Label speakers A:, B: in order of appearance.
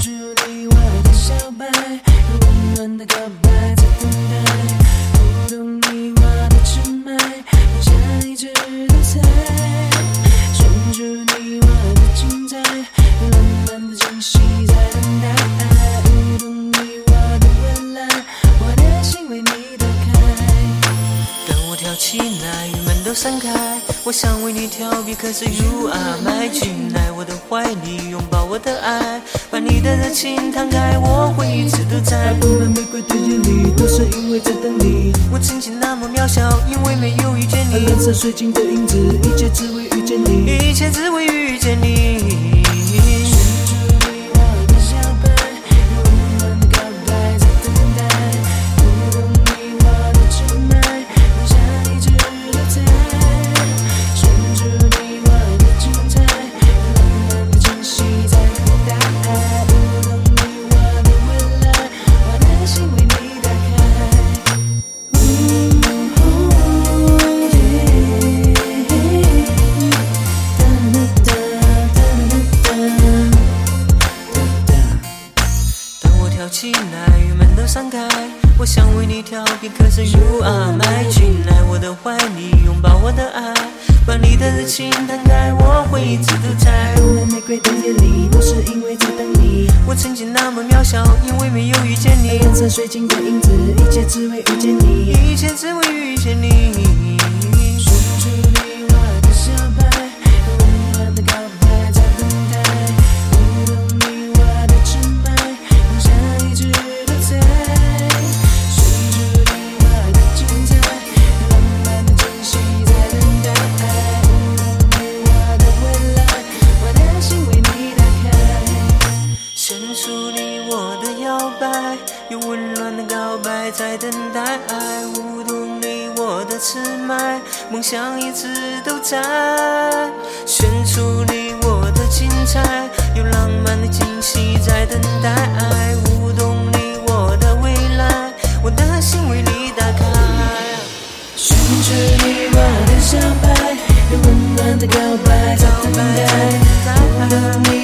A: 住你我的小白，温暖的告白，在等待。不懂你我的真爱，我想一直都在。专注你我的精彩，浪漫的惊喜，在等待。读懂你我的未来，我的心为你
B: 等。跳起来，雨门都散开，我想为你逃避，可是 you are my 进来我的怀里，拥抱我的爱，把你的热情摊开，我会一直都在。
A: 布满玫瑰对眼里，都是因为在等你。
B: 我曾经那么渺小，因为没有遇见你，
A: 蓝色水晶的影子，一切只为遇见你。
B: 一切只为遇见你。跳起来，雨门都散开，我想为你调皮，可是 you are my 进来我的怀里，拥抱我的爱，把你的热情摊开，我会一直都在。
A: 布满玫瑰的夜里，都是因为在等你。
B: 我曾经那么渺小，因为没有遇见你，
A: 蓝色水晶的影子，一切只为遇见你。
B: 一切只为遇见你。
A: 出你我的摇摆，用温暖的告白在等待爱，舞动你我的痴脉，梦想一直都在，选出你我的精彩，有浪漫的惊喜在等待爱，舞动你我的未来，我的心为你打开，
B: 选出你我的相伴，有温暖的告白在等待，